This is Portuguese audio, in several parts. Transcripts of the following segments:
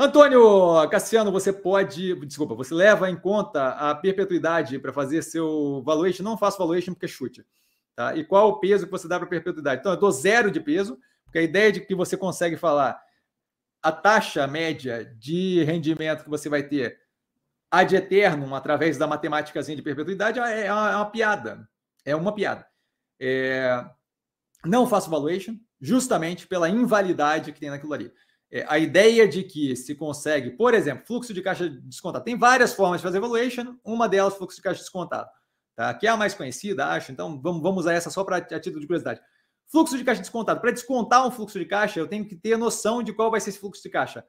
Antônio Cassiano, você pode, desculpa, você leva em conta a perpetuidade para fazer seu valuation? Não faço valuation porque é chute. Tá? E qual o peso que você dá para perpetuidade? Então, eu dou zero de peso, porque a ideia de que você consegue falar a taxa média de rendimento que você vai ter ad eternum através da matemática de perpetuidade é, é uma, é uma piada. É uma piada. É... Não faço valuation, justamente pela invalidade que tem naquilo ali. É, a ideia de que se consegue, por exemplo, fluxo de caixa descontado. Tem várias formas de fazer valuation, uma delas fluxo de caixa descontado, tá? que é a mais conhecida, acho. Então vamos, vamos usar essa só para a título de curiosidade. Fluxo de caixa descontado. Para descontar um fluxo de caixa, eu tenho que ter noção de qual vai ser esse fluxo de caixa.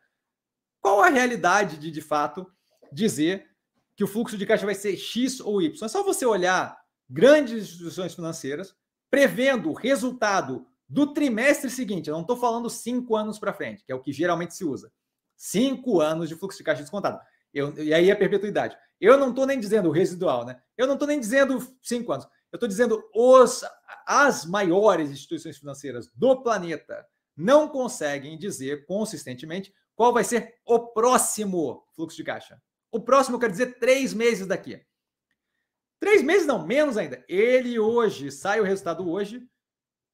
Qual a realidade de, de fato, dizer que o fluxo de caixa vai ser X ou Y? É só você olhar grandes instituições financeiras prevendo o resultado do trimestre seguinte. Eu não estou falando cinco anos para frente, que é o que geralmente se usa. Cinco anos de fluxo de caixa descontado. Eu, e aí a perpetuidade. Eu não estou nem dizendo o residual, né? Eu não estou nem dizendo cinco anos. Eu estou dizendo os, as maiores instituições financeiras do planeta não conseguem dizer consistentemente qual vai ser o próximo fluxo de caixa. O próximo quer dizer três meses daqui. Três meses não, menos ainda. Ele hoje, sai o resultado hoje,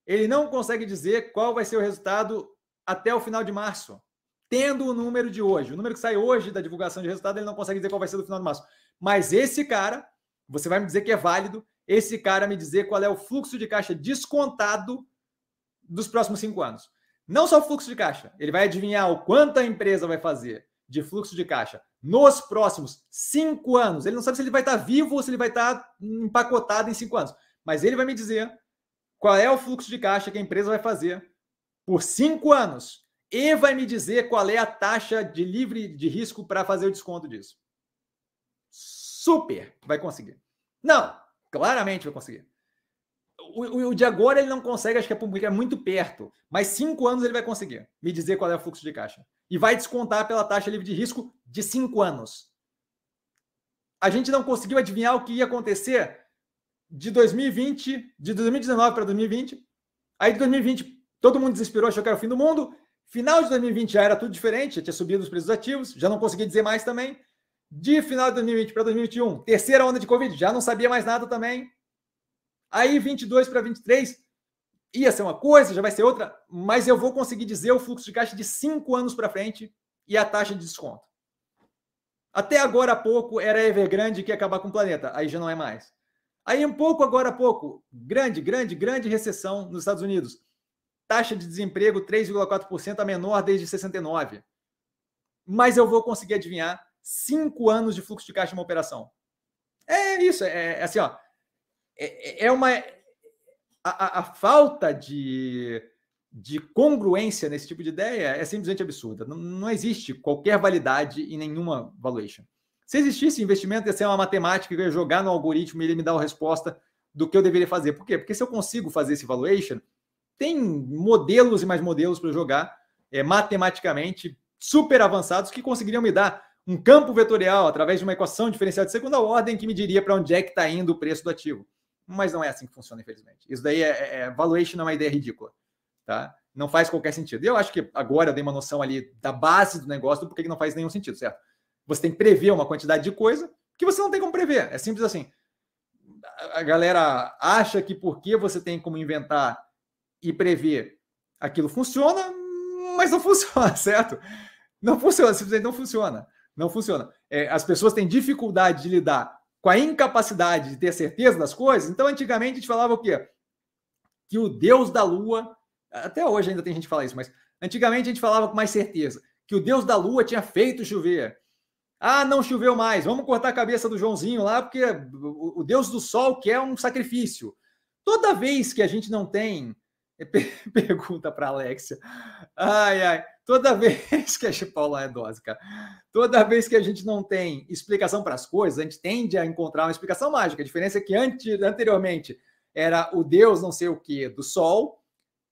ele não consegue dizer qual vai ser o resultado até o final de março. Tendo o número de hoje, o número que sai hoje da divulgação de resultado, ele não consegue dizer qual vai ser do final de março. Mas esse cara, você vai me dizer que é válido, esse cara me dizer qual é o fluxo de caixa descontado dos próximos cinco anos. Não só o fluxo de caixa, ele vai adivinhar o quanto a empresa vai fazer de fluxo de caixa nos próximos cinco anos. Ele não sabe se ele vai estar vivo ou se ele vai estar empacotado em cinco anos. Mas ele vai me dizer qual é o fluxo de caixa que a empresa vai fazer por cinco anos e vai me dizer qual é a taxa de livre de risco para fazer o desconto disso. Super vai conseguir. Não, Claramente vai conseguir. O, o, o, de agora ele não consegue, acho que é, é muito perto, mas cinco anos ele vai conseguir me dizer qual é o fluxo de caixa. E vai descontar pela taxa livre de risco de cinco anos. A gente não conseguiu adivinhar o que ia acontecer de 2020, de 2019 para 2020. Aí de 2020 todo mundo desesperou, achou que era o fim do mundo. Final de 2020 já era tudo diferente, já tinha subido os preços ativos, já não consegui dizer mais também. De final de 2020 para 2021, terceira onda de Covid, já não sabia mais nada também. Aí 22 para 23 ia ser uma coisa, já vai ser outra, mas eu vou conseguir dizer o fluxo de caixa de cinco anos para frente e a taxa de desconto. Até agora há pouco era Evergrande que ia acabar com o planeta, aí já não é mais. Aí um pouco agora há pouco, grande, grande, grande recessão nos Estados Unidos. Taxa de desemprego 3,4%, a menor desde 69. Mas eu vou conseguir adivinhar cinco anos de fluxo de caixa em uma operação. É isso, é, é assim, ó. É, é uma. A, a, falta de, de congruência nesse tipo de ideia é simplesmente absurda. Não, não existe qualquer validade em nenhuma valuation. Se existisse investimento, ia ser uma matemática que eu ia jogar no algoritmo e ele me dar a resposta do que eu deveria fazer. Por quê? Porque se eu consigo fazer esse valuation, tem modelos e mais modelos para jogar é, matematicamente super avançados que conseguiriam me dar um campo vetorial através de uma equação diferencial de segunda ordem que me diria para onde é que está indo o preço do ativo. Mas não é assim que funciona, infelizmente. Isso daí é, é, é valuation é uma ideia ridícula, tá? Não faz qualquer sentido. E eu acho que agora eu dei uma noção ali da base do negócio do porquê que não faz nenhum sentido, certo? Você tem que prever uma quantidade de coisa que você não tem como prever. É simples assim. A galera acha que porque você tem como inventar e prever aquilo funciona, mas não funciona, certo? Não funciona, simplesmente não funciona. Não funciona. É, as pessoas têm dificuldade de lidar com a incapacidade de ter certeza das coisas. Então, antigamente, a gente falava o quê? Que o deus da lua, até hoje ainda tem gente que fala isso, mas antigamente a gente falava com mais certeza que o deus da lua tinha feito chover. Ah, não choveu mais, vamos cortar a cabeça do Joãozinho lá, porque o deus do sol quer um sacrifício. Toda vez que a gente não tem. Pergunta para Alexia. Ai, ai. Toda vez que a Paula é dose, cara. Toda vez que a gente não tem explicação para as coisas, a gente tende a encontrar uma explicação mágica. A diferença é que antes, anteriormente era o Deus não sei o que do Sol,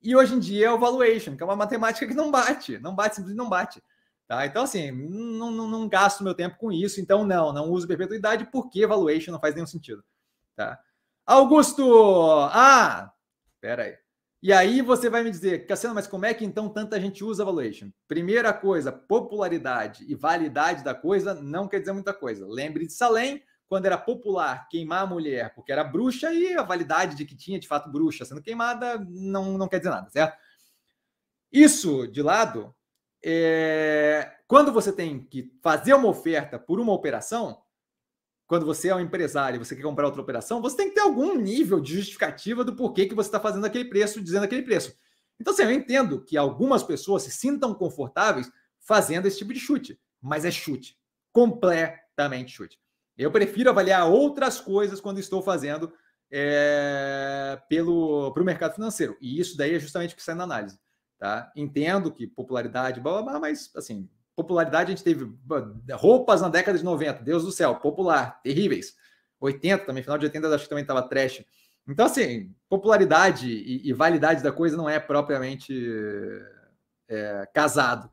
e hoje em dia é o valuation, que é uma matemática que não bate, não bate, simplesmente não bate. Tá? Então, assim, não, não, não gasto meu tempo com isso, então não, não uso perpetuidade, porque valuation não faz nenhum sentido. Tá? Augusto! Ah! Pera aí. E aí você vai me dizer, Cassiano, mas como é que então tanta gente usa valuation? Primeira coisa, popularidade e validade da coisa não quer dizer muita coisa. Lembre de Salem, quando era popular queimar a mulher porque era bruxa e a validade de que tinha de fato bruxa sendo queimada não, não quer dizer nada, certo? Isso de lado, é... quando você tem que fazer uma oferta por uma operação, quando você é um empresário e você quer comprar outra operação, você tem que ter algum nível de justificativa do porquê que você está fazendo aquele preço, dizendo aquele preço. Então, assim, eu entendo que algumas pessoas se sintam confortáveis fazendo esse tipo de chute, mas é chute, completamente chute. Eu prefiro avaliar outras coisas quando estou fazendo é, pelo para o mercado financeiro. E isso daí é justamente o que sai na análise. Tá? Entendo que popularidade, blá, blá, blá, mas assim, popularidade, a gente teve roupas na década de 90, Deus do céu, popular, terríveis. 80 também, final de 80 acho que também estava trash. Então, assim, popularidade e, e, validade da coisa não é propriamente é, casado